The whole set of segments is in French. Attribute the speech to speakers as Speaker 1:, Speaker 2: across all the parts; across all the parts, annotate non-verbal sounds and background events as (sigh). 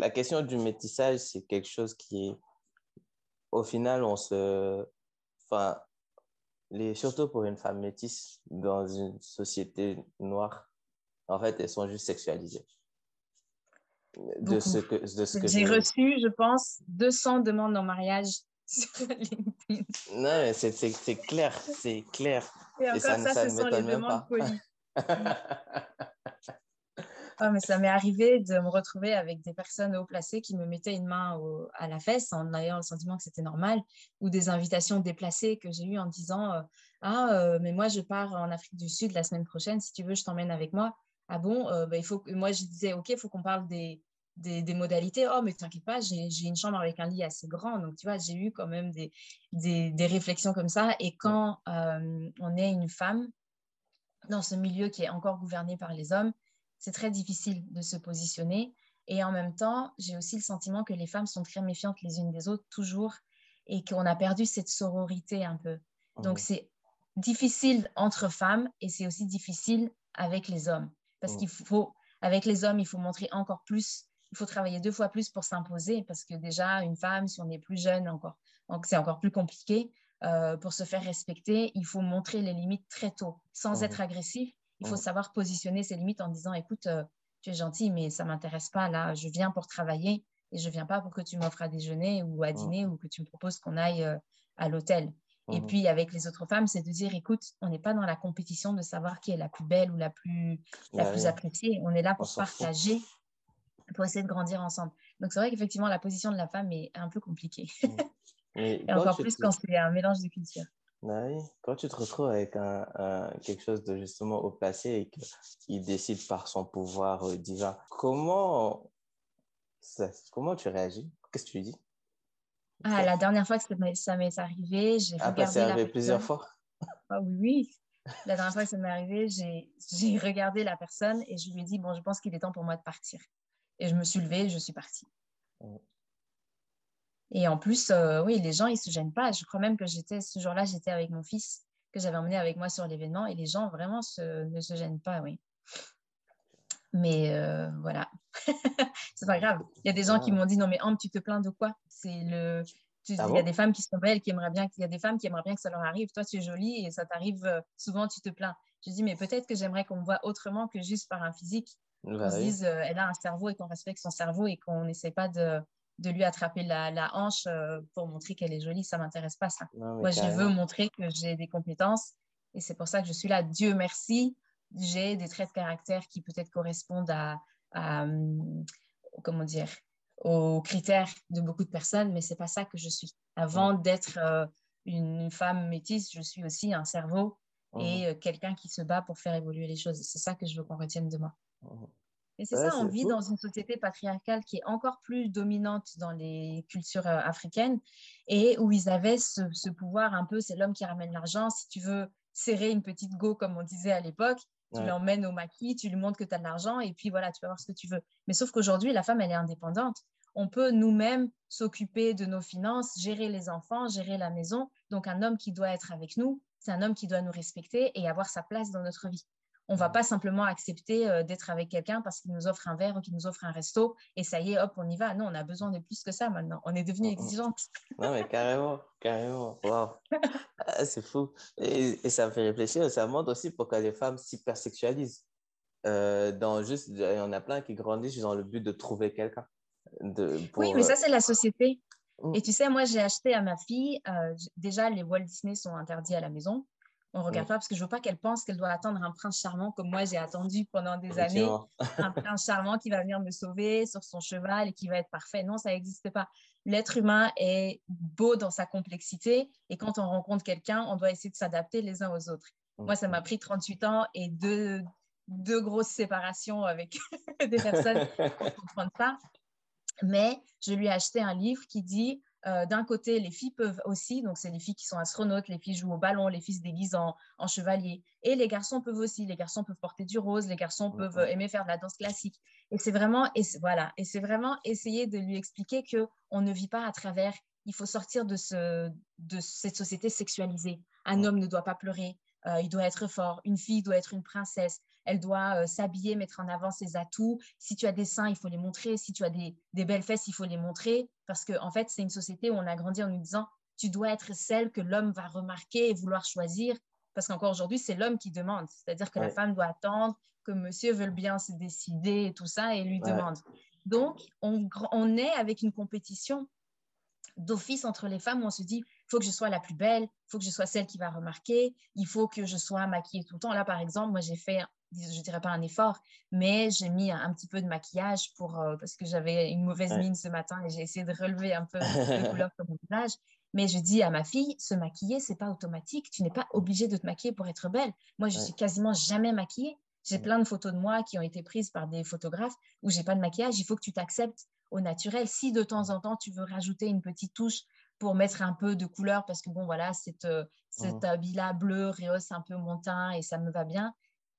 Speaker 1: la question du métissage, c'est quelque chose qui est, au final, on se, enfin, les, surtout pour une femme métisse dans une société noire, en fait, elles sont juste sexualisées.
Speaker 2: De ce que, de ce que j'ai reçu, je pense, 200 demandes en mariage (laughs) sur LinkedIn.
Speaker 1: Non, mais c'est clair, c'est clair.
Speaker 2: Et, encore ça, ça, ce sont les demandes polies. (laughs) Mais ça m'est arrivé de me retrouver avec des personnes haut placées qui me mettaient une main à la fesse en ayant le sentiment que c'était normal, ou des invitations déplacées que j'ai eues en disant euh, Ah, euh, mais moi, je pars en Afrique du Sud la semaine prochaine, si tu veux, je t'emmène avec moi. Ah bon euh, bah, il faut que... Moi, je disais Ok, il faut qu'on parle des, des, modalités. Oh, mais t'inquiète pas, j'ai une chambre avec un lit assez grand. Donc, tu vois, j'ai eu quand même des, des, des, réflexions comme ça. Et quand on est une femme dans ce milieu qui est encore gouverné par les hommes, c'est très difficile de se positionner. Et en même temps, j'ai aussi le sentiment que les femmes sont très méfiantes les unes des autres, toujours, et qu'on a perdu cette sororité un peu. Donc, mmh. c'est difficile entre femmes et c'est aussi difficile avec les hommes. Parce mmh. qu'il faut, avec les hommes, il faut montrer encore plus, il faut travailler deux fois plus pour s'imposer, parce que déjà, une femme, si on est plus jeune, encore, c'est encore plus compliqué. Euh, pour se faire respecter, il faut montrer les limites très tôt, sans mmh. être agressif, il faut savoir positionner ses limites en disant, écoute, euh, tu es gentil, mais ça m'intéresse pas. Là, je viens pour travailler et je viens pas pour que tu m'offres à déjeuner ou à dîner ou que tu me proposes qu'on aille euh, à l'hôtel. Et puis, avec les autres femmes, c'est de dire, écoute, on n'est pas dans la compétition de savoir qui est la plus belle ou la plus, la plus appréciée. On est là pour partager, pour essayer de grandir ensemble. Donc, c'est vrai qu'effectivement, la position de la femme est un peu compliquée. (laughs) et encore plus quand c'est un mélange de cultures.
Speaker 1: Bah oui. Quand tu te retrouves avec un, quelque chose de justement au placé et qu'il décide par son pouvoir euh, divin, comment, comment tu réagis? Qu'est-ce que tu dis?
Speaker 2: Ah, La dernière fois que ça m'est arrivé, j'ai
Speaker 1: ah, bah, regardé. arrivé plusieurs fois
Speaker 2: ah, Oui, oui. La dernière fois que ça m'est arrivé, j'ai regardé la personne et je lui ai dit Bon, je pense qu'il est temps pour moi de partir. Et je me suis levée et je suis partie. Et en plus, euh, oui, les gens, ils ne se gênent pas. Je crois même que j'étais, ce jour-là, j'étais avec mon fils que j'avais emmené avec moi sur l'événement et les gens vraiment ne se gênent pas, oui. Mais euh, voilà, (laughs) c'est pas grave. Il y a des gens qui m'ont dit non mais Ambre, tu te plains de quoi? C'est le, ah il y a des femmes qui sont belles, qui aimeraient bien, il y a des femmes qui aimeraient bien que ça leur arrive. Toi, tu es jolie et ça t'arrive euh, souvent, tu te plains. Je dis mais peut-être que j'aimerais qu'on me voit autrement que juste par un physique. Bah qu'on se dise elle a un cerveau et qu'on respecte son cerveau et qu'on n'essaie pas de de lui attraper la, hanche euh, pour montrer qu'elle est jolie, ça m'intéresse pas ça. Moi, je veux montrer que j'ai des compétences et c'est pour ça que je suis là. Dieu merci, j'ai des traits de caractère qui peut-être correspondent à, hum, comment dire, aux critères de beaucoup de personnes, mais c'est pas ça que je suis. Avant d'être euh, une femme métisse, je suis aussi un cerveau et euh, quelqu'un qui se bat pour faire évoluer les choses. C'est ça que je veux qu'on retienne de moi. Et c'est ça, on vit dans une société patriarcale qui est encore plus dominante dans les cultures euh, africaines et où ils avaient ce, pouvoir un peu, c'est l'homme qui ramène l'argent. Si tu veux serrer une petite go, comme on disait à l'époque, tu l'emmènes au maquis, tu lui montres que tu as de l'argent et puis voilà, tu vas voir ce que tu veux. Mais sauf qu'aujourd'hui, la femme, elle est indépendante. On peut nous-mêmes s'occuper de nos finances, gérer les enfants, gérer la maison. Donc, un homme qui doit être avec nous, c'est un homme qui doit nous respecter et avoir sa place dans notre vie. On va pas simplement accepter euh, d'être avec quelqu'un parce qu'il nous offre un verre ou qu'il nous offre un resto et ça y est, hop, on y va. Non, on a besoin de plus que ça maintenant. On est devenu exigeante.
Speaker 1: Non, mais carrément, carrément. Wow. (laughs) Ah, c'est fou. Et, ça me fait réfléchir. Ça montre aussi pourquoi les femmes s'hypersexualisent. Euh, dans juste, il y en a plein qui grandissent dans le but de trouver quelqu'un.
Speaker 2: Oui, mais ça, c'est la société. Mm. Et tu sais, moi, j'ai acheté à ma fille, euh, déjà, les Walt Disney sont interdits à la maison on regarde pas parce que je veux pas qu'elle pense qu'elle doit attendre un prince charmant comme moi j'ai attendu pendant des années. un (laughs) prince charmant qui va venir me sauver sur son cheval et qui va être parfait. Non ça n'existe pas. L'être humain est beau dans sa complexité et quand on rencontre quelqu'un on doit essayer de s'adapter les uns aux autres. Moi ça m'a pris 38 ans et deux, deux grosses séparations avec (laughs) des personnes pour (laughs) comprendre ça. Mais je lui ai acheté un livre qui dit euh, d'un côté, les filles peuvent aussi, donc c'est les filles qui sont astronautes, les filles jouent au ballon, les filles se déguisent en, chevalier. Et les garçons peuvent aussi, les garçons peuvent porter du rose, les garçons peuvent aimer faire de la danse classique. Et c'est vraiment, et voilà, et c'est vraiment essayer de lui expliquer que on ne vit pas à travers. Il faut sortir de, ce, de cette société sexualisée. Un homme ne doit pas pleurer, il doit être fort. Une fille doit être une princesse. Elle doit s'habiller, mettre en avant ses atouts. Si tu as des seins, il faut les montrer. Si tu as des, des belles fesses, il faut les montrer. Parce qu'en en fait, c'est une société où on a grandi en nous disant tu dois être celle que l'homme va remarquer et vouloir choisir. Parce qu'encore aujourd'hui, c'est l'homme qui demande. C'est-à-dire que la femme doit attendre que monsieur veuille bien se décider et tout ça et lui demande. Donc, on, on est avec une compétition d'office entre les femmes où on se dit faut que je sois la plus belle, il faut que je sois celle qui va remarquer, il faut que je sois maquillée tout le temps. Là, par exemple, moi, j'ai fait, je dirais pas un effort, mais j'ai mis un, petit peu de maquillage pour, euh, parce que j'avais une mauvaise mine ce matin et j'ai essayé de relever un peu (laughs) les couleurs sur mon visage. Mais je dis à ma fille, se maquiller, c'est pas automatique. Tu n'es pas obligée de te maquiller pour être belle. Moi, je suis quasiment jamais maquillée. J'ai plein de photos de moi qui ont été prises par des photographes où j'ai pas de maquillage. Il faut que tu t'acceptes au naturel. Si de temps en temps tu veux rajouter une petite touche pour mettre un peu de couleur, parce que bon, voilà, cet, euh, cet habit-là bleu, rehausse un peu mon teint et ça me va bien,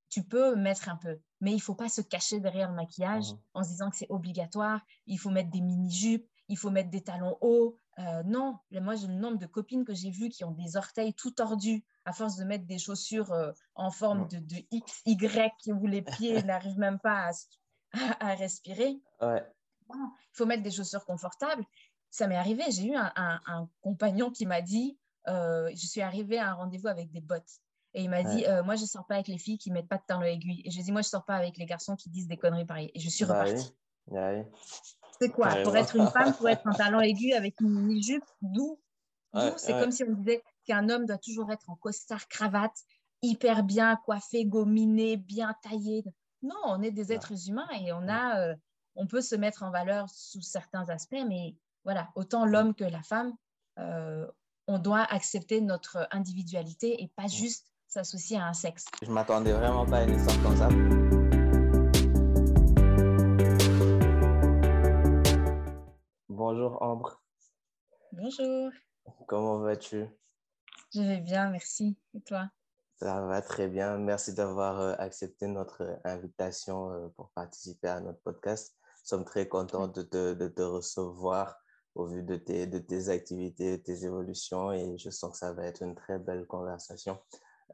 Speaker 2: tu peux mettre un peu. Mais il faut pas se cacher derrière le maquillage en se disant que c'est obligatoire. Il faut mettre des mini-jupes, il faut mettre des talons hauts. Euh, non, moi, j'ai le nombre de copines que j'ai vues qui ont des orteils tout tordus à force de mettre des chaussures euh, en forme de, de, X, Y, où les pieds (laughs) n'arrivent même pas à, respirer.
Speaker 1: Il
Speaker 2: faut mettre des chaussures confortables. Ça m'est arrivé, j'ai eu un, compagnon qui m'a dit, euh, je suis arrivée à un rendez-vous avec des bottes. Et il m'a dit, moi, je ne sors pas avec les filles qui ne mettent pas de talons aiguilles. Et je dis, moi, je ne sors pas avec les garçons qui disent des conneries pareilles. Et je suis bah repartie. C'est quoi Pour être une (laughs) femme, pour être un talent aigu avec une mini-jupe, d'où? C'est comme si on disait qu'un homme doit toujours être en costard, cravate, hyper bien coiffé, gominé, bien taillé. Non, on est des êtres humains et on, a, euh, on peut se mettre en valeur sous certains aspects, mais voilà, autant l'homme que la femme, euh, on doit accepter notre individualité et pas juste s'associer à un sexe.
Speaker 1: Je m'attendais vraiment pas à une histoire comme ça. Bonjour Ambre.
Speaker 2: Bonjour.
Speaker 1: Comment vas-tu?
Speaker 2: Je vais bien, merci. Et toi?
Speaker 1: Ça va très bien. Merci d'avoir euh, accepté notre invitation euh, pour participer à notre podcast. Nous sommes très contents de te, recevoir au vu de tes, de tes activités, de tes évolutions et je sens que ça va être une très belle conversation.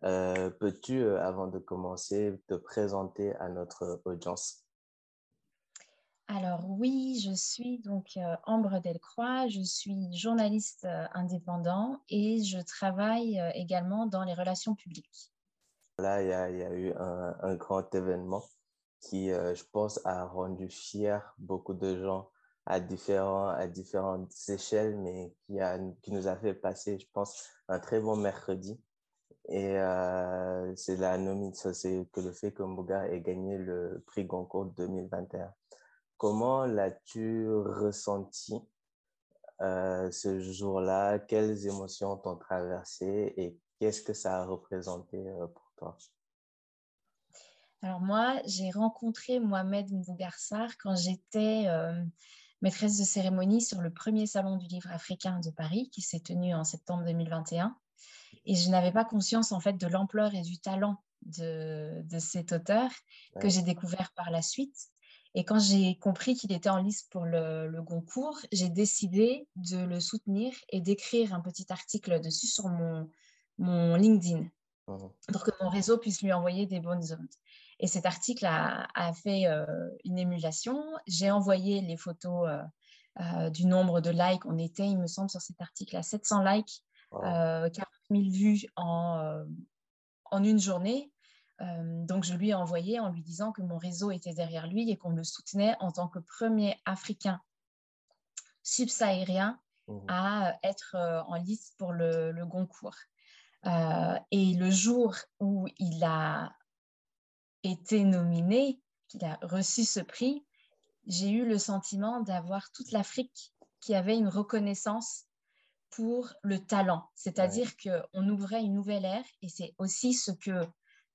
Speaker 1: Euh, peux-tu, avant de commencer, te présenter à notre audience?
Speaker 2: Alors oui, je suis donc euh, Ambre Delcroix, je suis journaliste euh, indépendant et je travaille euh, également dans les relations publiques.
Speaker 1: Là, il y a, eu un, grand événement qui, je pense, a rendu fier beaucoup de gens à, différents, à différentes échelles, mais qui, a, qui nous a fait passer, je pense, un très bon mercredi. Et c'est la nomination, c'est que le fait que Mouga ait gagné le prix Goncourt 2021. Comment l'as-tu ressenti euh, ce jour-là? Quelles émotions t'ont traversé? Et qu'est-ce que ça a représenté euh, pour toi?
Speaker 2: Alors moi, j'ai rencontré Mohamed Mbougarsar quand j'étais euh, maîtresse de cérémonie sur le premier salon du livre africain de Paris qui s'est tenu en septembre 2021. Et je n'avais pas conscience en fait de l'ampleur et du talent de, cet auteur que j'ai découvert par la suite. Et quand j'ai compris qu'il était en liste pour le, Goncourt, j'ai décidé de le soutenir et d'écrire un petit article dessus sur mon, mon LinkedIn pour que mon réseau puisse lui envoyer des bonnes ondes. Et cet article a, fait euh, une émulation. J'ai envoyé les photos euh, euh, du nombre de likes. On était, il me semble, sur cet article à 700 likes, 40 000 vues en, en une journée. Euh, donc, je lui ai envoyé en lui disant que mon réseau était derrière lui et qu'on le soutenait en tant que premier Africain subsahérien mmh. à être euh, en liste pour le, Goncourt. Euh, et le jour où il a été nominé, qu'il a reçu ce prix, j'ai eu le sentiment d'avoir toute l'Afrique qui avait une reconnaissance pour le talent. C'est-à-dire qu'on ouvrait une nouvelle ère et c'est aussi ce que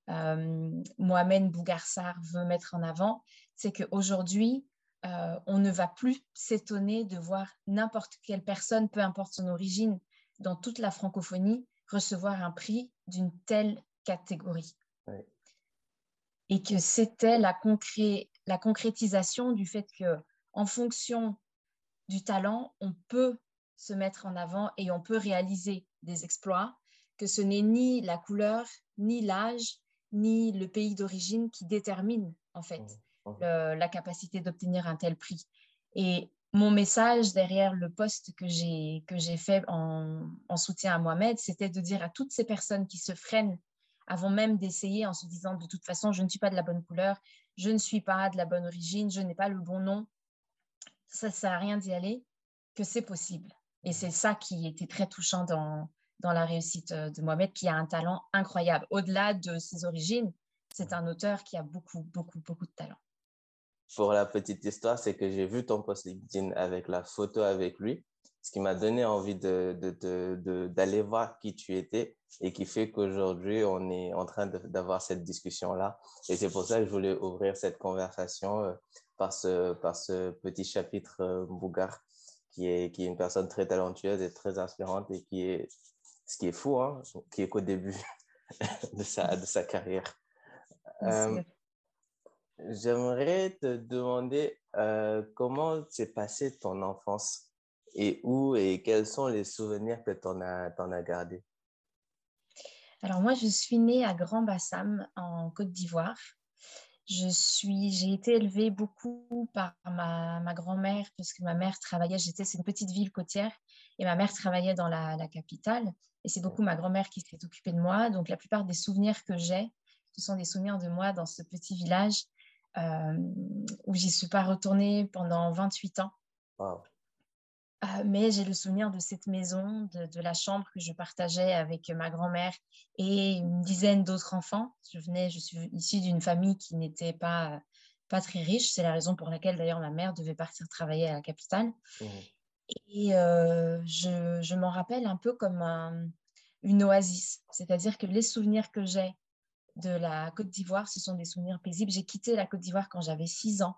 Speaker 2: euh, Mohamed Bougarsar veut mettre en avant, c'est qu'aujourd'hui, euh, on ne va plus s'étonner de voir n'importe quelle personne, peu importe son origine, dans toute la francophonie, recevoir un prix d'une telle catégorie. Et que c'était la, la concrétisation du fait que, en fonction du talent, on peut se mettre en avant et on peut réaliser des exploits que ce n'est ni la couleur, ni l'âge, ni le pays d'origine qui détermine en fait mmh, mmh. la capacité d'obtenir un tel prix. Et mon message derrière le poste que j'ai que j'ai fait en, en, soutien à Mohamed, c'était de dire à toutes ces personnes qui se freinent avant même d'essayer en se disant de toute façon je ne suis pas de la bonne couleur, je ne suis pas de la bonne origine, je n'ai pas le bon nom, ça ne sert à rien d'y aller, que c'est possible. Et c'est ça qui était très touchant dans, dans la réussite euh, de Mohamed, qui a un talent incroyable. Au-delà de ses origines, c'est un auteur qui a beaucoup, beaucoup, beaucoup de talent.
Speaker 1: Pour la petite histoire, c'est que j'ai vu ton post LinkedIn avec la photo avec lui, ce qui m'a donné envie d'aller de, de, voir qui tu étais et qui fait qu'aujourd'hui, on est en train d'avoir cette discussion-là. Et c'est pour ça que je voulais ouvrir cette conversation euh, par, ce, par ce petit chapitre euh, Bougar, qui est, qui est une personne très talentueuse et très inspirante et qui est ce qui est fou, hein, qui est qu'au début (laughs) de, sa, de sa carrière. Euh, j'aimerais te demander euh, comment s'est passée ton enfance? Et où et quels sont les souvenirs que tu en as, en as gardés?
Speaker 2: Alors moi, je suis née à Grand Bassam en Côte d'Ivoire. Je suis, j'ai été élevée beaucoup par ma, ma grand-mère parce que ma mère travaillait, j'étais, c'est une petite ville côtière et ma mère travaillait dans la, la capitale. Et c'est beaucoup ma grand-mère qui s'est occupée de moi. Donc la plupart des souvenirs que j'ai, ce sont des souvenirs de moi dans ce petit village euh, où j'y suis pas retournée pendant 28 ans. Euh, mais j'ai le souvenir de cette maison, de, de, la chambre que je partageais avec ma grand-mère et une dizaine d'autres enfants. Je venais, je suis issue d'une famille qui n'était pas pas très riche. C'est la raison pour laquelle d'ailleurs ma mère devait partir travailler à la capitale. Mmh. Et euh, je, je m'en rappelle un peu comme une oasis. C'est-à-dire que les souvenirs que j'ai de la Côte d'Ivoire, ce sont des souvenirs paisibles. J'ai quitté la Côte d'Ivoire quand j'avais 6 ans,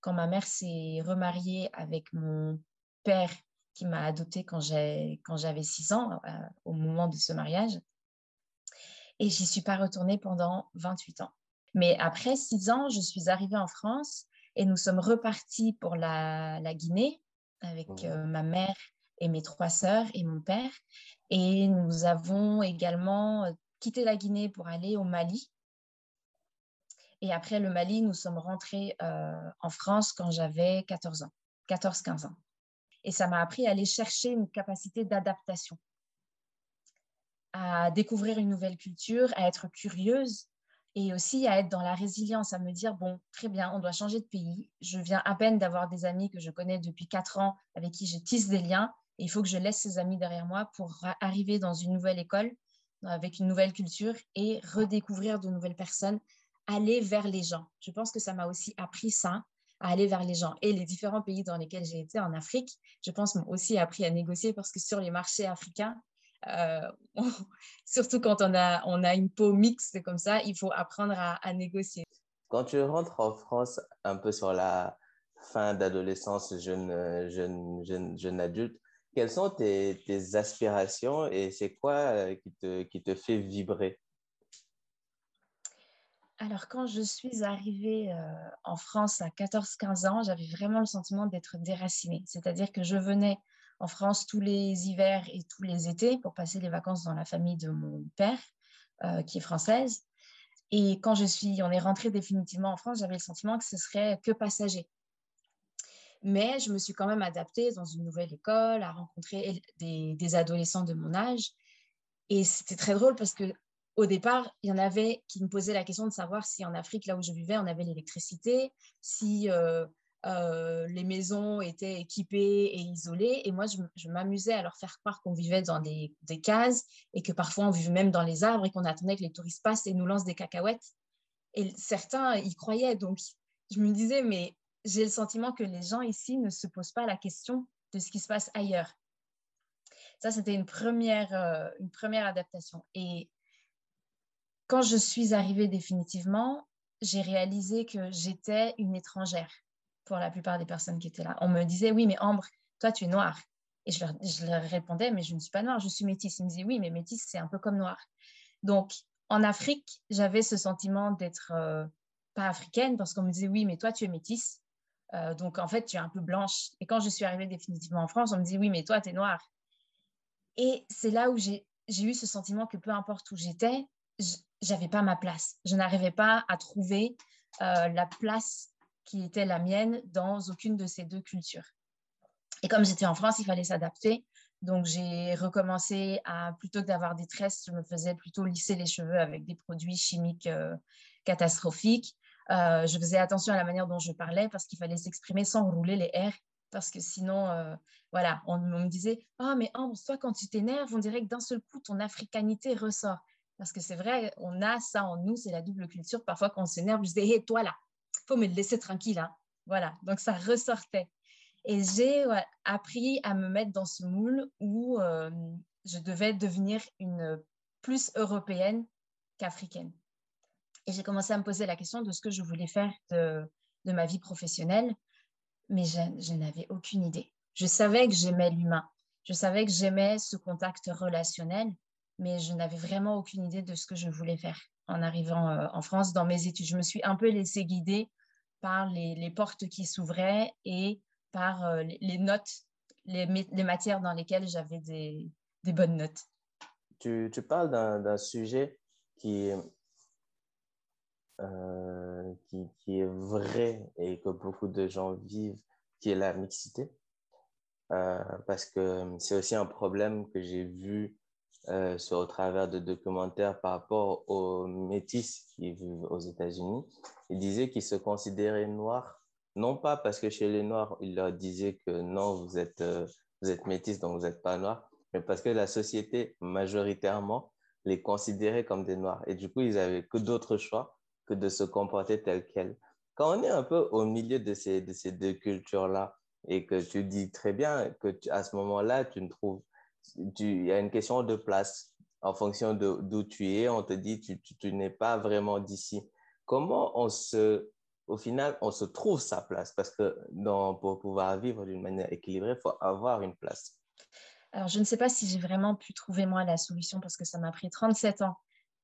Speaker 2: quand ma mère s'est remariée avec mon père qui m'a adoptée quand j'avais 6 ans, euh, au moment de ce mariage. Et j'y suis pas retournée pendant 28 ans. Mais après 6 ans, je suis arrivée en France et nous sommes repartis pour la, la Guinée avec mmh. euh, ma mère et mes trois sœurs et mon père. Et nous avons également euh, quitté la Guinée pour aller au Mali. Et après le Mali, nous sommes rentrés euh, en France quand j'avais 14 ans, 14-15 ans. Et ça m'a appris à aller chercher une capacité d'adaptation, à découvrir une nouvelle culture, à être curieuse et aussi à être dans la résilience, à me dire, bon, très bien, on doit changer de pays. Je viens à peine d'avoir des amis que je connais depuis quatre ans, avec qui je tisse des liens. Et il faut que je laisse ces amis derrière moi pour arriver dans une nouvelle école, avec une nouvelle culture et redécouvrir de nouvelles personnes, aller vers les gens. Je pense que ça m'a aussi appris ça, à aller vers les gens. Et les différents pays dans lesquels j'ai été en Afrique, je pense, m'ont aussi appris à négocier parce que sur les marchés africains, euh, (laughs) surtout quand on a, on a une peau mixte comme ça, il faut apprendre à, négocier.
Speaker 1: Quand tu rentres en France un peu sur la fin d'adolescence, jeune, jeune, jeune, jeune adulte, quelles sont tes, tes aspirations et c'est quoi euh, qui te, qui te fait vibrer?
Speaker 2: Alors, quand je suis arrivée euh, en France à 14-15 ans, j'avais vraiment le sentiment d'être déracinée. C'est-à-dire que je venais en France tous les hivers et tous les étés pour passer les vacances dans la famille de mon père, euh, qui est française. Et quand je suis, on est rentré définitivement en France, j'avais le sentiment que ce serait que passager. Mais je me suis quand même adaptée dans une nouvelle école, à rencontrer des, des adolescents de mon âge. Et c'était très drôle parce que au départ, il y en avait qui me posaient la question de savoir si en Afrique, là où je vivais, on avait l'électricité, si euh, euh, les maisons étaient équipées et isolées. Et moi, je, m'amusais à leur faire croire qu'on vivait dans des, cases et que parfois on vivait même dans les arbres et qu'on attendait que les touristes passent et nous lancent des cacahuètes. Et certains y croyaient. Donc, je me disais, mais j'ai le sentiment que les gens ici ne se posent pas la question de ce qui se passe ailleurs. Ça, c'était une première, euh, une première adaptation. Et quand je suis arrivée définitivement, j'ai réalisé que j'étais une étrangère pour la plupart des personnes qui étaient là. On me disait, oui, mais Ambre, toi, tu es noire. Et je leur, répondais, mais je ne suis pas noire, je suis métisse. Ils me disaient, oui, mais métisse, c'est un peu comme noire. Donc, en Afrique, j'avais ce sentiment d'être euh, pas africaine parce qu'on me disait, oui, mais toi, tu es métisse. Euh, donc, en fait, tu es un peu blanche. Et quand je suis arrivée définitivement en France, on me dit, oui, mais toi, tu es noire. Et c'est là où j'ai eu ce sentiment que peu importe où j'étais, j'avais pas ma place. Je n'arrivais pas à trouver euh, la place qui était la mienne dans aucune de ces deux cultures. Et comme j'étais en France, il fallait s'adapter. Donc, j'ai recommencé à, plutôt que d'avoir des tresses, je me faisais plutôt lisser les cheveux avec des produits chimiques euh, catastrophiques. Euh, je faisais attention à la manière dont je parlais parce qu'il fallait s'exprimer sans rouler les R. Parce que sinon, voilà, on, me disait Ah, mais Ambre, toi, quand tu t'énerves, on dirait que d'un seul coup, ton africanité ressort. Parce que c'est vrai, on a ça en nous, c'est la double culture. Parfois, quand on s'énerve, je disais Hé, toi là, faut me laisser tranquille. Hein. Voilà, donc ça ressortait. Et j'ai appris à me mettre dans ce moule où euh, je devais devenir une plus européenne qu'africaine. Et j'ai commencé à me poser la question de ce que je voulais faire de, ma vie professionnelle, mais je n'avais aucune idée. Je savais que j'aimais l'humain, je savais que j'aimais ce contact relationnel, mais je n'avais vraiment aucune idée de ce que je voulais faire en arrivant euh, en France dans mes études. Je me suis un peu laissée guider par les, portes qui s'ouvraient et par euh, les, notes, les, matières dans lesquelles j'avais des, bonnes notes.
Speaker 1: Tu, parles d'un sujet qui, euh, qui, est vrai et que beaucoup de gens vivent, qui est la mixité. Parce que c'est aussi un problème que j'ai vu euh, sur, au travers de documentaires par rapport aux métis qui vivent aux États-Unis. Ils disaient qu'ils se considéraient noirs non pas parce que chez les Noirs, il leur disait que non, vous êtes, euh, vous êtes métis, donc vous n'êtes pas noir, mais parce que la société, majoritairement, les considérait comme des Noirs. Et du coup, ils n'avaient que d'autres choix que de se comporter tel quel. Quand on est un peu au milieu de ces, de ces deux cultures-là, et que tu dis très bien que à ce moment-là, tu ne trouves, il y a une question de place. En fonction d'où tu es, on te dit tu, tu, tu n'es pas vraiment d'ici. Comment on se au final, on se trouve sa place? Parce que dans, pour pouvoir vivre d'une manière équilibrée, il faut avoir une place.
Speaker 2: Alors, je ne sais pas si j'ai vraiment pu trouver moi la solution parce que ça m'a pris 37 ans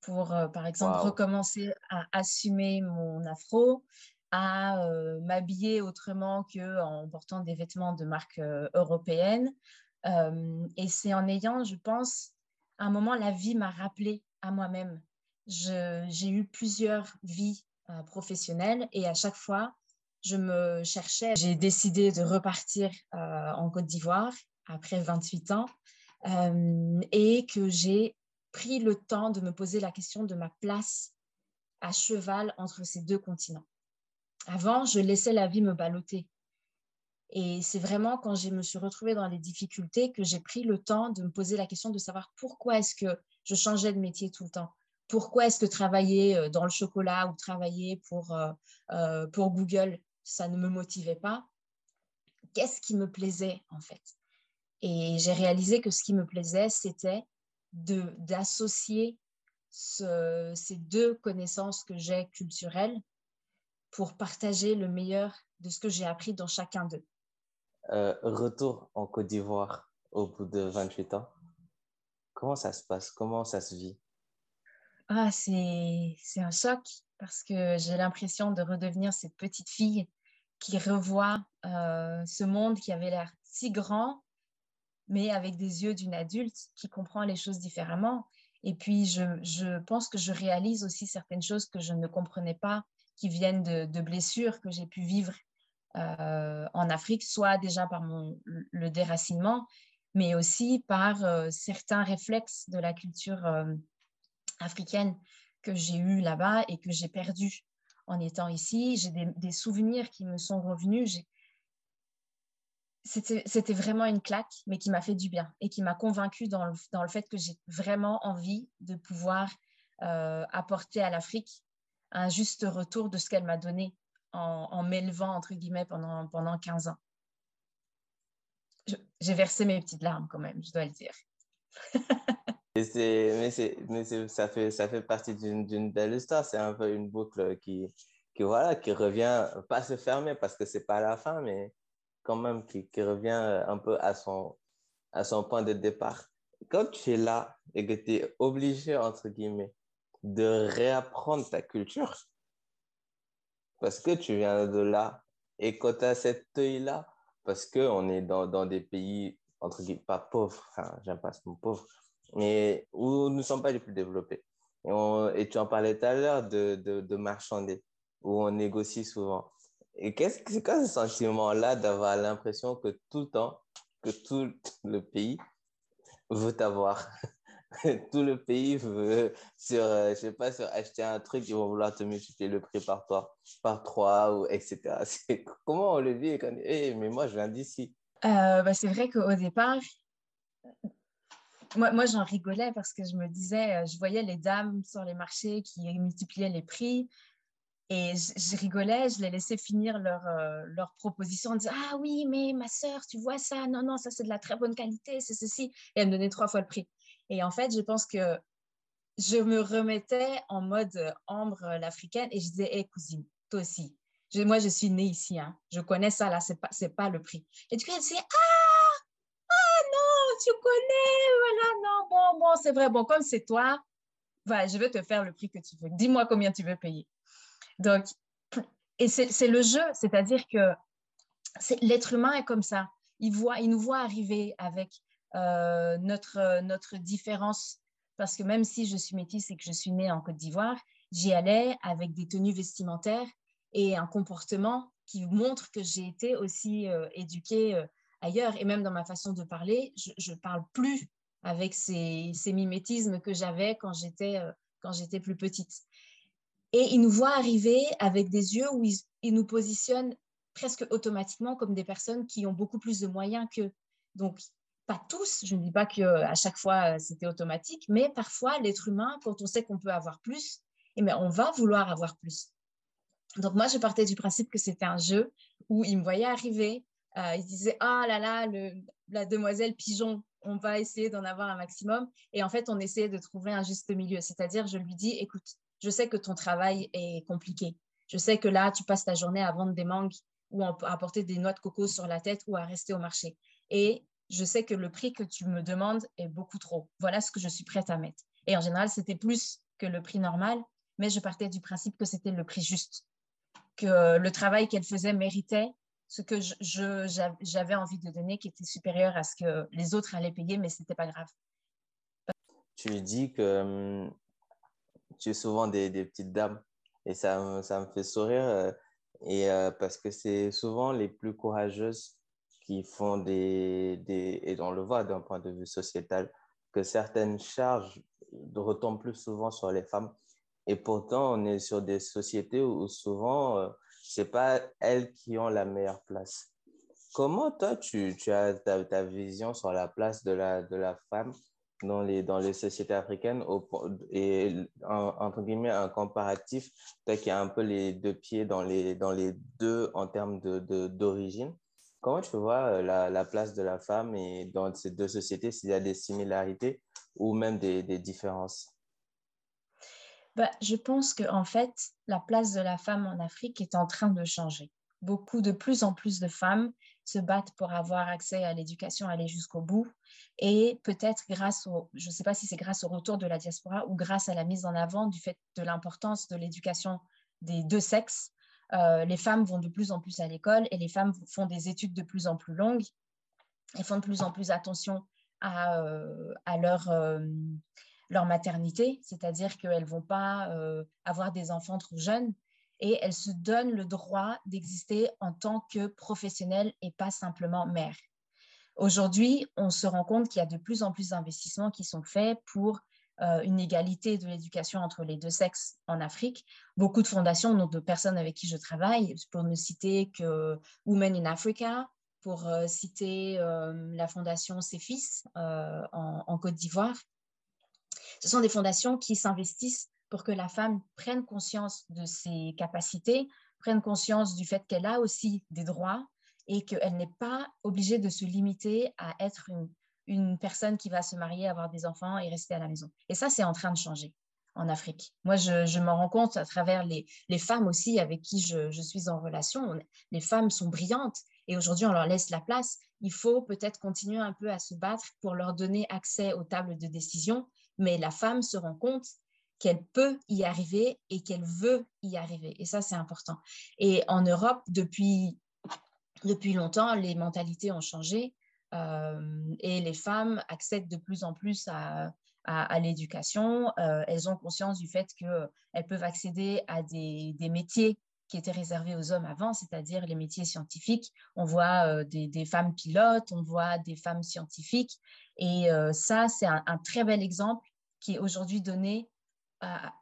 Speaker 2: pour, euh, par exemple, recommencer à assumer mon afro, à euh, m'habiller autrement qu'en portant des vêtements de marque euh, européenne. Et c'est en ayant, je pense, un moment, la vie m'a rappelé à moi-même. J'ai eu plusieurs vies euh, professionnelle et à chaque fois, je me cherchais. J'ai décidé de repartir euh, en Côte d'Ivoire après 28 ans et que j'ai pris le temps de me poser la question de ma place à cheval entre ces deux continents. Avant, je laissais la vie me balloter. Et c'est vraiment quand je me suis retrouvée dans les difficultés que j'ai pris le temps de me poser la question de savoir pourquoi est-ce que je changeais de métier tout le temps? Pourquoi est-ce que travailler euh, dans le chocolat ou travailler pour, euh, euh, pour Google, ça ne me motivait pas? Qu'est-ce qui me plaisait en fait? Et j'ai réalisé que ce qui me plaisait, c'était d'associer ce, ces deux connaissances que j'ai culturelles pour partager le meilleur de ce que j'ai appris dans chacun d'eux.
Speaker 1: Retour en Côte d'Ivoire au bout de 28 ans. Comment ça se passe? Comment ça se vit?
Speaker 2: Ah, c'est, un choc parce que j'ai l'impression de redevenir cette petite fille qui revoit euh, ce monde qui avait l'air si grand, mais avec des yeux d'une adulte qui comprend les choses différemment. Et puis, je, je, pense que je réalise aussi certaines choses que je ne comprenais pas, qui viennent de blessures que j'ai pu vivre euh, en Afrique, soit déjà par le déracinement, mais aussi par euh, certains réflexes de la culture africaine que j'ai eue là-bas et que j'ai perdue en étant ici. J'ai des, souvenirs qui me sont revenus. C'était vraiment une claque, mais qui m'a fait du bien et qui m'a convaincue dans le, fait que j'ai vraiment envie de pouvoir euh, apporter à l'Afrique un juste retour de ce qu'elle m'a donné en, m'élevant, entre guillemets, pendant, pendant 15 ans. J'ai versé mes petites larmes quand même, je dois le dire. (laughs)
Speaker 1: mais, mais ça, fait, ça fait partie d'une belle histoire. C'est un peu une boucle qui, qui, voilà, qui revient, pas se fermer parce que c'est pas la fin, mais quand même qui, qui, revient un peu à son, à son point de départ. Quand tu es là et que tu es obligé, entre guillemets, de réapprendre ta culture, parce que tu viens de là et quand tu as cet œil-là, parce qu'on est dans, dans des pays, entre guillemets, pas pauvres, enfin, j'aime pas ce mot pauvre, mais où nous ne sommes pas les plus développés. Et, tu en parlais tout à l'heure de, de, de, marchander, où on négocie souvent. Et qu'est-ce que c'est quoi ce sentiment-là d'avoir l'impression que tout le temps, que tout le pays veut t'avoir? (laughs) (laughs) tout le pays veut sur, euh, je sais pas, sur acheter un truc, ils vont vouloir te multiplier le prix par toi, par trois, ou etc. (laughs) Comment on le vit quand, hey, mais moi, je viens d'ici.
Speaker 2: Euh, bah, c'est vrai qu'au départ, moi, moi j'en rigolais parce que je me disais, euh, je voyais les dames sur les marchés qui multipliaient les prix. Et je, rigolais, je les laissais finir leur, leur proposition en disant Ah oui, mais ma soeur, tu vois ça? Non, non, ça c'est de la très bonne qualité, c'est ceci. Et elle me donnait trois fois le prix. Et en fait, je pense que je me remettais en mode ambre l'africaine et je disais, hé cousine, toi aussi. moi, je suis née ici, hein. je connais ça là, c'est pas, pas le prix. Et du coup, elle disait, ah, ah non, tu connais, voilà, non, bon, bon, c'est vrai, bon, comme c'est toi, voilà, je vais te faire le prix que tu veux. Dis-moi combien tu veux payer. Donc, et c'est le jeu, c'est-à-dire que l'être humain est comme ça. Il, voit, il nous voit arriver avec euh, notre, notre différence, parce que même si je suis métisse et que je suis née en Côte d'Ivoire, j'y allais avec des tenues vestimentaires et un comportement qui montre que j'ai été aussi euh, éduquée euh, ailleurs. Et même dans ma façon de parler, je ne parle plus avec ces, ces mimétismes que j'avais quand j'étais j'étais plus petite. Et ils nous voient arriver avec des yeux où ils, ils, nous positionnent presque automatiquement comme des personnes qui ont beaucoup plus de moyens qu'eux. Donc, pas tous, je ne dis pas qu'à chaque fois euh, c'était automatique, mais parfois l'être humain, quand on sait qu'on peut avoir plus, eh bien, on va vouloir avoir plus. Donc moi, je partais du principe que c'était un jeu où il me voyait arriver, euh, il disait ah là là, la demoiselle pigeon, on va essayer d'en avoir un maximum. Et en fait, on essayait de trouver un juste milieu. C'est-à-dire, je lui dis, écoute, je sais que ton travail est compliqué. Je sais que là, tu passes ta journée à vendre des mangues ou à apporter des noix de coco sur la tête ou à rester au marché. Et je sais que le prix que tu me demandes est beaucoup trop. Voilà ce que je suis prête à mettre. Et en général, c'était plus que le prix normal, mais je partais du principe que c'était le prix juste, que le travail qu'elle faisait méritait ce que j'avais envie de donner, qui était supérieur à ce que les autres allaient payer, mais ce n'était pas grave.
Speaker 1: Tu dis que tu es souvent des, petites dames et ça, ça me fait sourire euh, et, euh, parce que c'est souvent les plus courageuses qui font des, des et on le voit d'un point de vue sociétal, que certaines charges retombent plus souvent sur les femmes. Et pourtant, on est sur des sociétés où souvent, euh, ce n'est pas elles qui ont la meilleure place. Comment toi, tu, tu as ta, ta, vision sur la place de la, de la femme dans les, dans les sociétés africaines et entre guillemets un comparatif, qui as un peu les deux pieds dans les, dans les deux en termes d'origine, de, Comment tu vois euh, la, la, place de la femme et dans ces deux sociétés, s'il y a des similarités ou même des, des différences?
Speaker 2: Bah, Je pense qu'en en fait, la place de la femme en Afrique est en train de changer. Beaucoup, de plus en plus de femmes se battent pour avoir accès à l'éducation, aller jusqu'au bout. Et peut-être grâce au, je ne sais pas si c'est grâce au retour de la diaspora ou grâce à la mise en avant du fait de l'importance de l'éducation des deux sexes, euh, les femmes vont de plus en plus à l'école et les femmes font des études de plus en plus longues et font de plus en plus attention à, euh, leur, euh, leur maternité, c'est-à-dire qu'elles ne vont pas avoir des enfants trop jeunes et elles se donnent le droit d'exister en tant que professionnelles et pas simplement mères. Aujourd'hui, on se rend compte qu'il y a de plus en plus d'investissements qui sont faits pour euh, une égalité de l'éducation entre les deux sexes en Afrique. Beaucoup de fondations, donc de personnes avec qui je travaille, pour ne citer que Women in Africa, pour euh, citer euh, la fondation CEFIS en, en, Côte d'Ivoire. Ce sont des fondations qui s'investissent pour que la femme prenne conscience de ses capacités, prenne conscience du fait qu'elle a aussi des droits et qu'elle n'est pas obligée de se limiter à être une, personne qui va se marier, avoir des enfants et rester à la maison. Et ça, c'est en train de changer en Afrique. Moi, je, m'en rends compte à travers les, femmes aussi avec qui je, suis en relation. Les femmes sont brillantes et aujourd'hui, on leur laisse la place. Il faut peut-être continuer un peu à se battre pour leur donner accès aux tables de décision, mais la femme se rend compte qu'elle peut y arriver et qu'elle veut y arriver. Et ça, c'est important. Et en Europe, depuis, depuis longtemps, les mentalités ont changé. et les femmes accèdent de plus en plus à, à, l'éducation. elles ont conscience du fait qu'elles peuvent accéder à des, des, métiers qui étaient réservés aux hommes avant, c'est-à-dire les métiers scientifiques. On voit des, des, femmes pilotes, on voit des femmes scientifiques. Et ça, c'est un, très bel exemple qui est aujourd'hui donné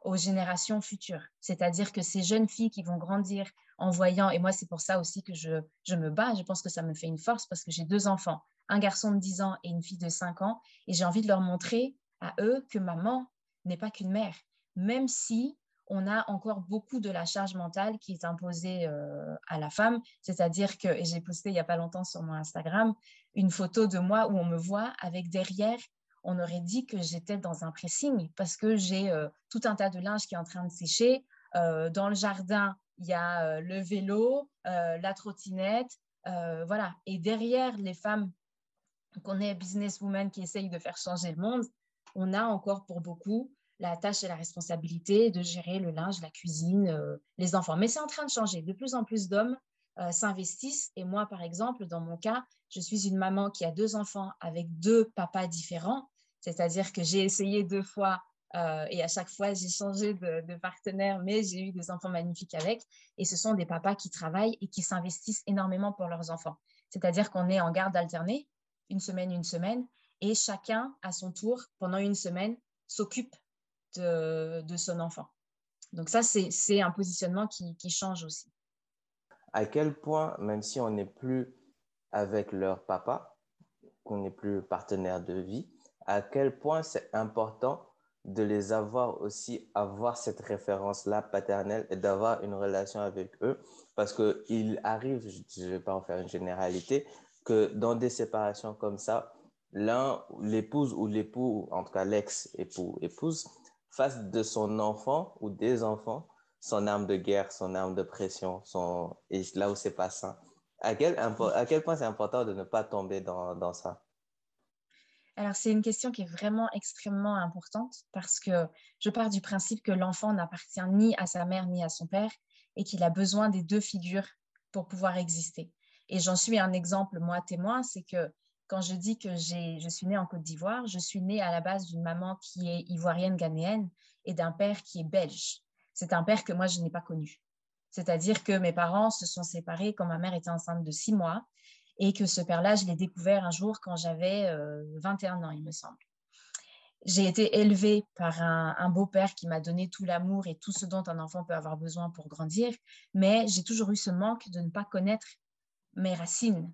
Speaker 2: aux générations futures. C'est-à-dire que ces jeunes filles qui vont grandir en voyant, et moi c'est pour ça aussi que je, je, me bats, je pense que ça me fait une force parce que j'ai deux enfants, un garçon de 10 ans et une fille de 5 ans, et j'ai envie de leur montrer à eux que maman n'est pas qu'une mère, même si on a encore beaucoup de la charge mentale qui est imposée euh, à la femme. C'est-à-dire que, j'ai posté il n'y a pas longtemps sur mon Instagram, une photo de moi où on me voit avec derrière on aurait dit que j'étais dans un pressing parce que j'ai euh, tout un tas de linge qui est en train de sécher. Euh, dans le jardin, il y a euh, le vélo, la trottinette, voilà. Et derrière les femmes qu'on est businesswomen qui essayent de faire changer le monde, on a encore pour beaucoup la tâche et la responsabilité de gérer le linge, la cuisine, les enfants. Mais c'est en train de changer. De plus en plus d'hommes s'investissent. Et moi, par exemple, dans mon cas, je suis une maman qui a deux enfants avec deux papas différents. C'est-à-dire que j'ai essayé deux fois euh, et à chaque fois, j'ai changé de, partenaire, mais j'ai eu des enfants magnifiques avec. Et ce sont des papas qui travaillent et qui s'investissent énormément pour leurs enfants. C'est-à-dire qu'on est en garde alternée, une semaine, une semaine, et chacun, à son tour, pendant une semaine, s'occupe de, son enfant. Donc ça, c'est un positionnement qui, qui change aussi.
Speaker 1: À quel point, même si on n'est plus avec leur papa, qu'on n'est plus partenaire de vie, à quel point c'est important de les avoir aussi, avoir cette référence-là paternelle et d'avoir une relation avec eux. Parce qu'il arrive, je ne vais pas en faire une généralité, que dans des séparations comme ça, l'un, l'épouse ou l'époux, en tout cas l'ex-époux, épouse, fasse de son enfant ou des enfants son arme de guerre, son arme de pression, son... et là où c'est pas sain. À quel, à quel point c'est important de ne pas tomber dans, dans ça?
Speaker 2: Alors, c'est une question qui est vraiment extrêmement importante parce que je pars du principe que l'enfant n'appartient ni à sa mère ni à son père et qu'il a besoin des deux figures pour pouvoir exister. Et j'en suis un exemple, moi, témoin, c'est que quand je dis que je suis née en Côte d'Ivoire, je suis née à la base d'une maman qui est ivoirienne ghanéenne et d'un père qui est belge. C'est un père que moi, je n'ai pas connu. C'est-à-dire que mes parents se sont séparés quand ma mère était enceinte de six mois et que ce père-là, je l'ai découvert un jour quand j'avais 21 euh, ans, il me semble. J'ai été élevée par un, beau-père qui m'a donné tout l'amour et tout ce dont un enfant peut avoir besoin pour grandir, mais j'ai toujours eu ce manque de ne pas connaître mes racines.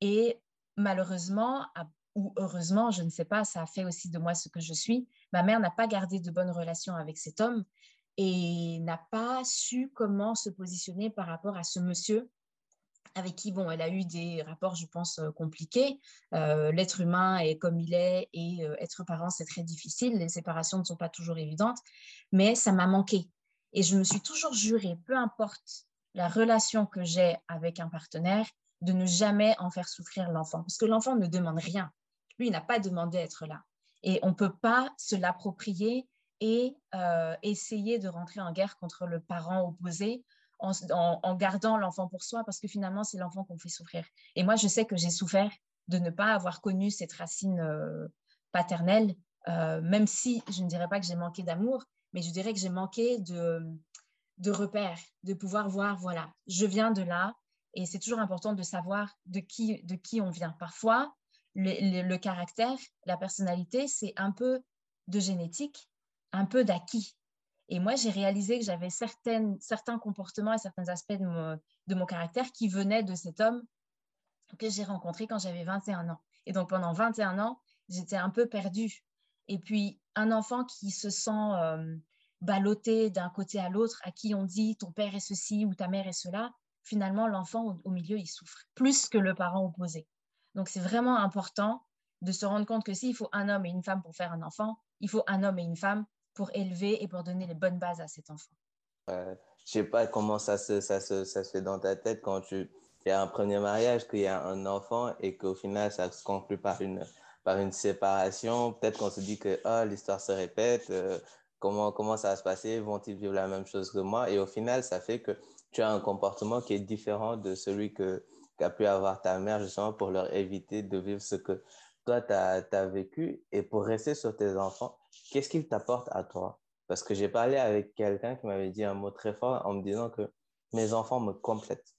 Speaker 2: Et malheureusement, ou heureusement, je ne sais pas, ça a fait aussi de moi ce que je suis. Ma mère n'a pas gardé de bonnes relations avec cet homme et n'a pas su comment se positionner par rapport à ce monsieur avec qui, bon, elle a eu des rapports, je pense, euh, compliqués. Euh, l'être humain est comme il est et euh, être parent, c'est très difficile. Les séparations ne sont pas toujours évidentes, mais ça m'a manqué. Et je me suis toujours juré, peu importe la relation que j'ai avec un partenaire, de ne jamais en faire souffrir l'enfant. Parce que l'enfant ne demande rien. Lui, il n'a pas demandé à être là. Et on ne peut pas se l'approprier et essayer de rentrer en guerre contre le parent opposé en, gardant l'enfant pour soi, parce que finalement, c'est l'enfant qu'on fait souffrir. Et moi, je sais que j'ai souffert de ne pas avoir connu cette racine euh, paternelle, euh, même si je ne dirais pas que j'ai manqué d'amour, mais je dirais que j'ai manqué de, de repères, de pouvoir voir, voilà, je viens de là, et c'est toujours important de savoir de qui, de qui on vient. Parfois, le caractère, la personnalité, c'est un peu de génétique, un peu d'acquis. Et moi, j'ai réalisé que j'avais certains comportements et certains aspects de mon, caractère qui venaient de cet homme que j'ai rencontré quand j'avais 21 ans. Et donc, pendant 21 ans, j'étais un peu perdue. Et puis, un enfant qui se sent euh, ballotté d'un côté à l'autre, à qui on dit ton père est ceci ou ta mère est cela, finalement, l'enfant au, au milieu, il souffre plus que le parent opposé. Donc, c'est vraiment important de se rendre compte que s'il faut un homme et une femme pour faire un enfant, il faut un homme et une femme pour élever et pour donner les bonnes bases à cet enfant.
Speaker 1: Euh, je sais pas comment ça se, ça, se, ça se fait dans ta tête quand tu a un premier mariage, qu'il y a un enfant et qu'au final, ça se conclut par une, par une séparation. Peut-être qu'on se dit que oh, l'histoire se répète, euh, comment, comment ça va se passer, vont-ils vivre la même chose que moi? Et au final, ça fait que tu as un comportement qui est différent de celui que, qu'a pu avoir ta mère justement pour leur éviter de vivre ce que toi, tu as, vécu et pour rester sur tes enfants, qu'est-ce qu'ils t'apportent à toi? Parce que j'ai parlé avec quelqu'un qui m'avait dit un mot très fort en me disant que mes enfants me complètent.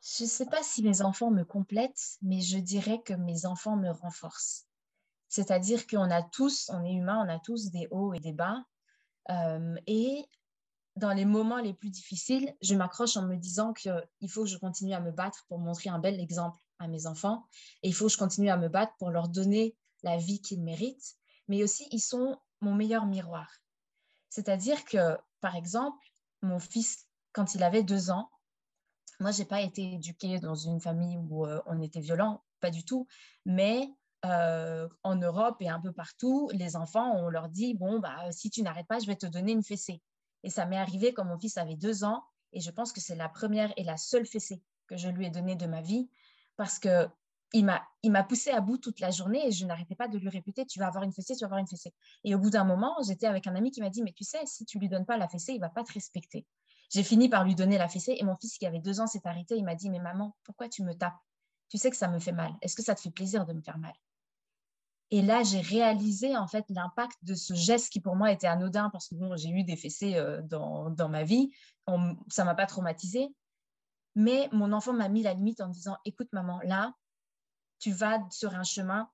Speaker 2: Je ne sais pas si mes enfants me complètent, mais je dirais que mes enfants me renforcent. C'est-à-dire qu'on a tous, on est humain, on a tous des hauts et des bas. Euh, et dans les moments les plus difficiles, je m'accroche en me disant qu'il faut que je continue à me battre pour montrer un bel exemple à mes enfants. Et il faut que je continue à me battre pour leur donner la vie qu'ils méritent. Mais aussi, ils sont mon meilleur miroir. C'est-à-dire que, par exemple, mon fils, quand il avait deux ans, moi, je n'ai pas été éduquée dans une famille où euh, on était violent, pas du tout. Mais euh, en Europe et un peu partout, les enfants, on leur dit, bon, bah, si tu n'arrêtes pas, je vais te donner une fessée. Et ça m'est arrivé quand mon fils avait deux ans, et je pense que c'est la première et la seule fessée que je lui ai donnée de ma vie, parce que il m'a, il m'a poussé à bout toute la journée et je n'arrêtais pas de lui répéter tu vas avoir une fessée, tu vas avoir une fessée. Et au bout d'un moment, j'étais avec un ami qui m'a dit mais tu sais, si tu lui donnes pas la fessée, il va pas te respecter. J'ai fini par lui donner la fessée et mon fils qui avait deux ans s'est arrêté. Il m'a dit mais maman, pourquoi tu me tapes? Tu sais que ça me fait mal. Est-ce que ça te fait plaisir de me faire mal? Et là, j'ai réalisé en fait l'impact de ce geste qui pour moi était anodin parce que bon, j'ai eu des fessées euh, dans, dans, ma vie, on, ça m'a pas traumatisé. Mais mon enfant m'a mis la limite en disant Écoute, maman, là, tu vas sur un chemin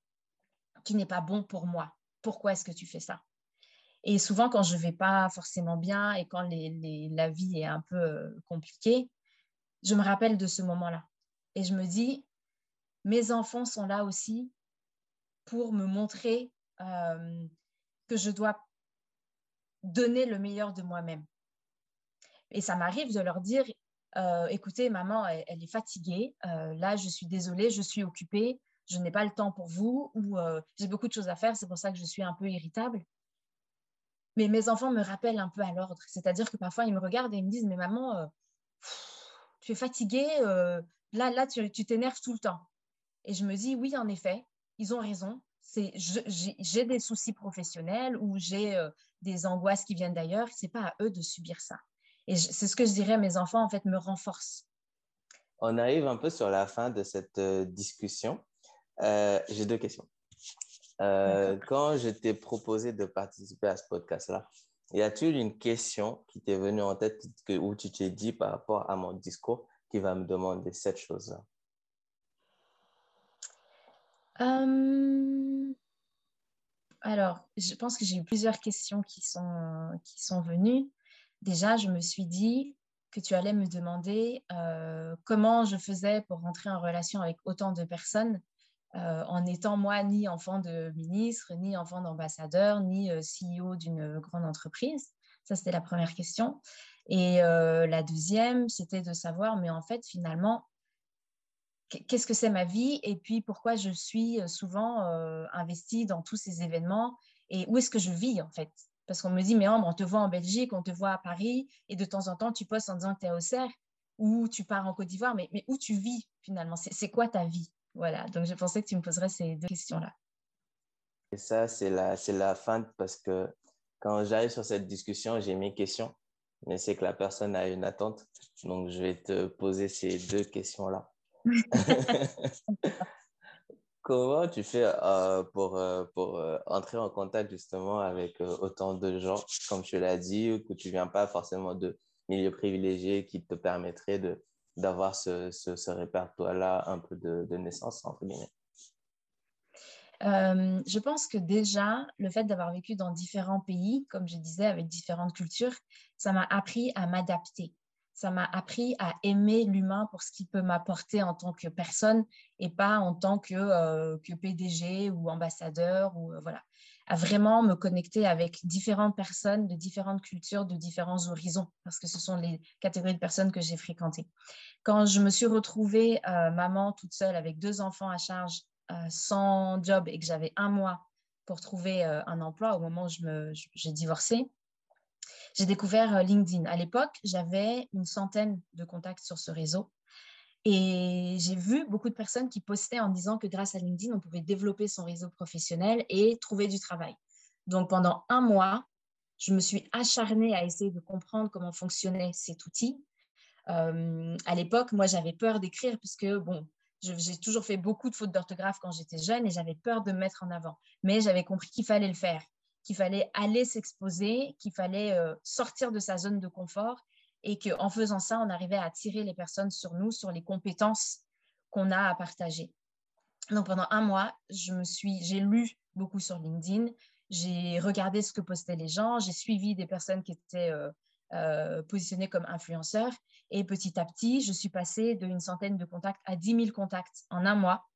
Speaker 2: qui n'est pas bon pour moi. Pourquoi est-ce que tu fais ça? Et souvent, quand je ne vais pas forcément bien et quand la vie est un peu euh, compliquée, je me rappelle de ce moment-là. Et je me dis Mes enfants sont là aussi pour me montrer euh, que je dois donner le meilleur de moi-même. Et ça m'arrive de leur dire, euh, écoutez, maman, elle, est fatiguée, euh, là, je suis désolée, je suis occupée, je n'ai pas le temps pour vous, ou j'ai beaucoup de choses à faire, c'est pour ça que je suis un peu irritable. Mais mes enfants me rappellent un peu à l'ordre, c'est-à-dire que parfois, ils me regardent et ils me disent, mais maman, tu es fatiguée, là, là, tu t'énerves tout le temps. Et je me dis, oui, en effet, ils ont raison. J'ai des soucis professionnels ou j'ai euh, des angoisses qui viennent d'ailleurs. Ce n'est pas à eux de subir ça. Et c'est ce que je dirais, mes enfants, en fait, me renforcent.
Speaker 1: On arrive un peu sur la fin de cette euh, discussion. Euh, j'ai deux questions. quand je t'ai proposé de participer à ce podcast-là, y a-t-il une question qui t'est venue en tête que, où tu t'es dit par rapport à mon discours qui va me demander cette chose-là?
Speaker 2: Euh, alors, je pense que j'ai eu plusieurs questions qui sont, qui sont venues. Déjà, je me suis dit que tu allais me demander euh, comment je faisais pour rentrer en relation avec autant de personnes euh, en étant moi ni enfant de ministre, ni enfant d'ambassadeur, ni CEO d'une grande entreprise. Ça, c'était la première question. Et la deuxième, c'était de savoir, mais en fait, finalement, qu'est-ce que c'est ma vie et puis pourquoi je suis euh, souvent euh, investie dans tous ces événements et où est-ce que je vis en fait? Parce qu'on me dit, mais on te voit en Belgique, on te voit à Paris et de temps en temps tu postes en disant que tu es au CERF ou tu pars en Côte d'Ivoire, mais, mais où tu vis finalement? C'est quoi ta vie? Voilà, donc je pensais que tu me poserais ces deux questions-là.
Speaker 1: Et ça, c'est la, la fin parce que quand j'arrive sur cette discussion, j'ai mes questions, mais c'est que la personne a une attente. Donc, je vais te poser ces deux questions-là. (laughs) (laughs) Comment tu fais euh, pour, euh, pour euh, entrer en contact justement avec autant de gens, comme tu l'as dit, que tu viens pas forcément de milieux privilégiés qui te permettraient d'avoir ce, ce, ce répertoire-là un peu de, de naissance, entre guillemets?
Speaker 2: Je pense que déjà, le fait d'avoir vécu dans différents pays, comme je disais, avec différentes cultures, ça m'a appris à m'adapter ça m'a appris à aimer l'humain pour ce qu'il peut m'apporter en tant que personne et pas en tant que, euh, que PDG ou ambassadeur ou euh, voilà à vraiment me connecter avec différentes personnes de différentes cultures, de différents horizons, parce que ce sont les catégories de personnes que j'ai fréquentées. Quand je me suis retrouvée euh, maman toute seule avec deux enfants à charge, sans job et que j'avais un mois pour trouver un emploi au moment où j'ai divorcé, j'ai découvert euh, LinkedIn. À l'époque, j'avais une centaine de contacts sur ce réseau. Et j'ai vu beaucoup de personnes qui postaient en disant que grâce à LinkedIn, on pouvait développer son réseau professionnel et trouver du travail. Donc pendant un mois, je me suis acharnée à essayer de comprendre comment fonctionnait cet outil. à l'époque, moi, j'avais peur d'écrire puisque, bon, j'ai toujours fait beaucoup de fautes d'orthographe quand j'étais jeune et j'avais peur de me mettre en avant. Mais j'avais compris qu'il fallait le faire, qu'il fallait aller s'exposer, qu'il fallait sortir de sa zone de confort et qu'en faisant ça, on arrivait à attirer les personnes sur nous, sur les compétences qu'on a à partager. Donc pendant un mois, je me suis, j'ai lu beaucoup sur LinkedIn, j'ai regardé ce que postaient les gens, j'ai suivi des personnes qui étaient euh, euh, positionnées comme influenceurs et petit à petit, je suis passée d'une centaine de contacts à 10 000 contacts en un mois.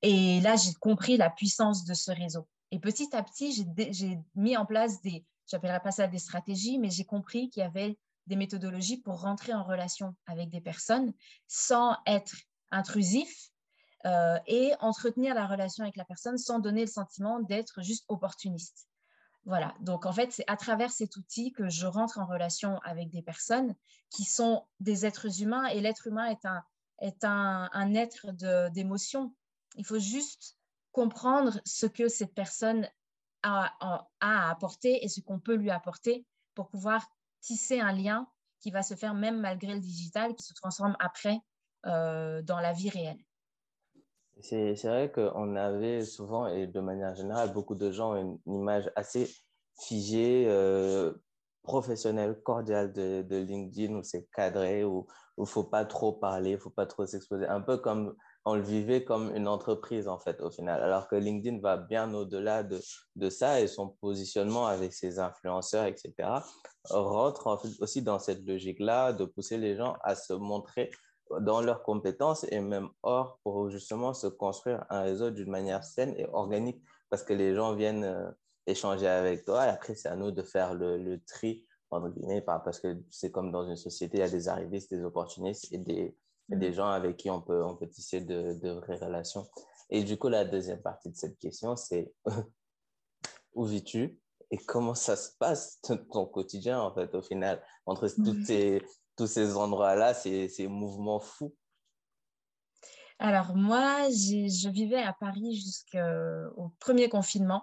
Speaker 2: Et là, j'ai compris la puissance de ce réseau. Et petit à petit, j'ai mis en place des, j'appellerais pas ça des stratégies, mais j'ai compris qu'il y avait des méthodologies pour rentrer en relation avec des personnes sans être intrusif euh, et entretenir la relation avec la personne sans donner le sentiment d'être juste opportuniste. Voilà, donc en fait, c'est à travers cet outil que je rentre en relation avec des personnes qui sont des êtres humains et l'être humain est un, est un, un être d'émotion. Il faut juste comprendre ce que cette personne a, à apporter et ce qu'on peut lui apporter pour pouvoir tisser un lien qui va se faire même malgré le digital, qui se transforme après euh, dans la vie réelle.
Speaker 1: C'est vrai qu'on avait souvent, et de manière générale, beaucoup de gens une, image assez figée, euh, professionnelle, cordiale de, de LinkedIn, où c'est cadré, où il ne faut pas trop parler, il ne faut pas trop s'exposer. Un peu comme on le vivait comme une entreprise, en fait, au final. Alors que LinkedIn va bien au-delà de, de, ça et son positionnement avec ses influenceurs, etc., rentre aussi dans cette logique-là de pousser les gens à se montrer dans leurs compétences et même hors pour justement se construire un réseau d'une manière saine et organique parce que les gens viennent euh, échanger avec toi et après c'est à nous de faire le, le tri entre guillemets parce que c'est comme dans une société il y a des arrivistes des opportunistes et des, des gens avec qui on peut, on peut tisser de, de vraies relations et du coup la deuxième partie de cette question c'est (laughs) où vis-tu et comment ça se passe ton quotidien en fait au final entre toutes mm. ces tous ces endroits-là, ces, ces mouvements fous?
Speaker 2: Alors moi, je vivais à Paris jusqu'au premier confinement.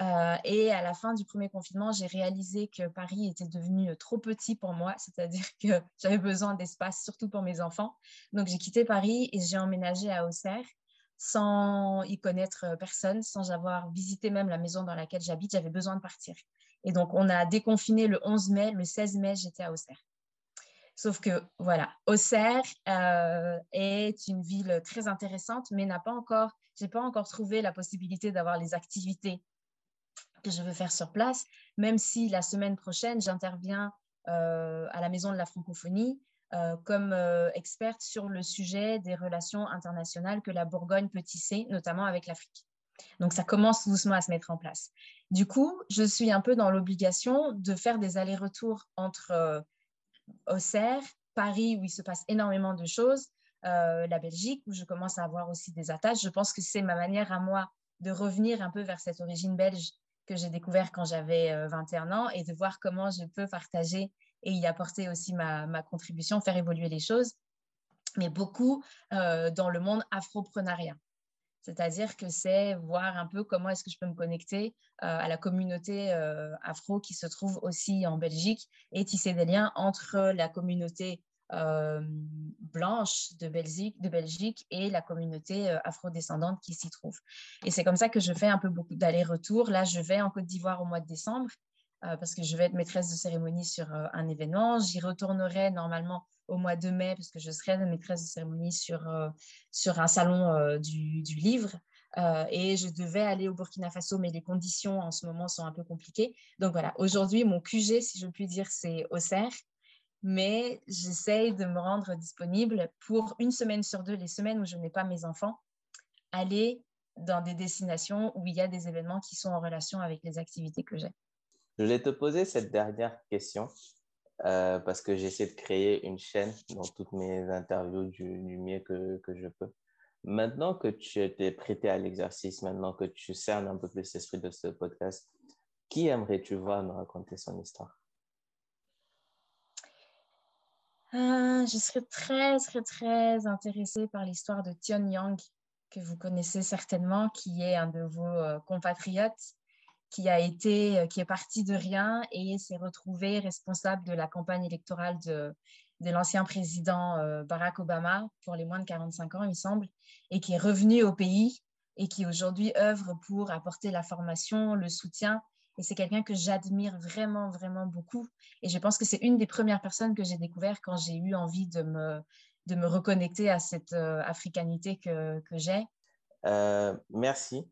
Speaker 2: Euh, et à la fin du premier confinement, j'ai réalisé que Paris était devenu trop petit pour moi, c'est-à-dire que (laughs) j'avais besoin d'espace, surtout pour mes enfants. Donc j'ai quitté Paris et j'ai emménagé à Auxerre sans y connaître personne, sans avoir visité même la maison dans laquelle j'habite. J'avais besoin de partir. Et donc on a déconfiné le 11 mai, le 16 mai, j'étais à Auxerre. Sauf que, voilà, Auxerre euh, est une ville très intéressante, mais n'a pas encore, j'ai pas encore trouvé la possibilité d'avoir les activités que je veux faire sur place, même si la semaine prochaine, j'interviens euh, à la Maison de la Francophonie euh, comme experte sur le sujet des relations internationales que la Bourgogne peut tisser, notamment avec l'Afrique. Donc, ça commence doucement à se mettre en place. Du coup, je suis un peu dans l'obligation de faire des allers-retours entre Auxerre, Paris où il se passe énormément de choses, euh, la Belgique où je commence à avoir aussi des attaches. Je pense que c'est ma manière à moi de revenir un peu vers cette origine belge que j'ai découvert quand j'avais 21 euh, ans et de voir comment je peux partager et y apporter aussi ma, contribution, faire évoluer les choses, mais beaucoup euh, dans le monde afroprenariat. C'est-à-dire que c'est voir un peu comment est-ce que je peux me connecter euh, à la communauté afro qui se trouve aussi en Belgique et tisser des liens entre la communauté blanche de Belgique, et la communauté afro-descendante qui s'y trouve. Et c'est comme ça que je fais un peu beaucoup d'allers-retours. Là, je vais en Côte d'Ivoire au mois de décembre parce que je vais être maîtresse de cérémonie sur un événement. J'y retournerai normalement au mois de mai, parce que je serai maîtresse de cérémonie sur, euh, sur un salon euh, du, livre. Euh, et je devais aller au Burkina Faso, mais les conditions en ce moment sont un peu compliquées. Donc voilà, aujourd'hui, mon QG, si je puis dire, c'est Auxerre. Mais j'essaye de me rendre disponible pour une semaine sur deux, les semaines où je n'ai pas mes enfants, aller dans des destinations où il y a des événements qui sont en relation avec les activités que j'ai.
Speaker 1: Je voulais te poser cette dernière question euh, parce que j'essaie de créer une chaîne dans toutes mes interviews du, mieux que, je peux. Maintenant que tu t'es prêté à l'exercice, maintenant que tu cernes un peu plus l'esprit de ce podcast, qui aimerais-tu voir nous raconter son histoire?
Speaker 2: Euh, Je serais très, très, très intéressée par l'histoire de Tion Yang, que vous connaissez certainement, qui est un de vos euh, compatriotes qui a été, euh, qui est parti de rien et s'est retrouvé responsable de la campagne électorale de de l'ancien président euh, Barack Obama pour les moins de 45 ans, il me semble, et qui est revenu au pays et qui aujourd'hui œuvre pour apporter la formation, le soutien. Et c'est quelqu'un que j'admire vraiment, vraiment beaucoup. Et je pense que c'est une des premières personnes que j'ai découvert quand j'ai eu envie de me, de me reconnecter à cette euh, africanité que, que j'ai.
Speaker 1: Euh, merci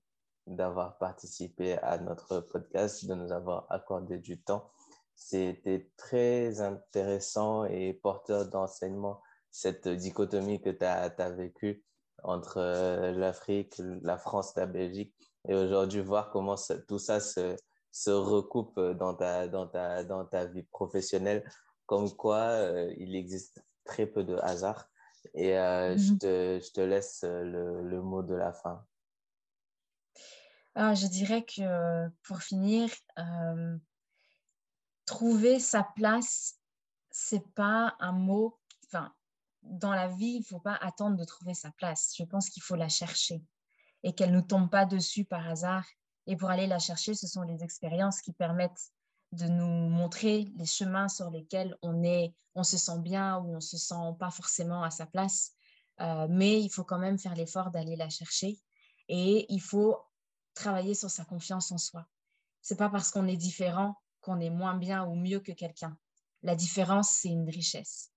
Speaker 1: d'avoir participé à notre podcast, de nous avoir accordé du temps. C'était très intéressant et porteur d'enseignement, cette dichotomie que tu as, as vécue entre euh, l'Afrique, la France, la Belgique. Et aujourd'hui, voir comment tout ça se, se recoupe dans ta, dans, ta, dans ta vie professionnelle, comme quoi euh, il existe très peu de hasard. Et euh, je, mhm. te, je, te, laisse le, le, mot de la fin.
Speaker 2: Ah, je dirais que pour finir, trouver sa place, c'est pas un mot. Enfin, dans la vie, il ne faut pas attendre de trouver sa place. Je pense qu'il faut la chercher et qu'elle ne tombe pas dessus par hasard. Et pour aller la chercher, ce sont les expériences qui permettent de nous montrer les chemins sur lesquels on est, on se sent bien ou on se sent pas forcément à sa place. Euh, mais il faut quand même faire l'effort d'aller la chercher et il faut travailler sur sa confiance en soi. C'est pas parce qu'on est différent qu'on est moins bien ou mieux que quelqu'un. La différence, c'est une richesse.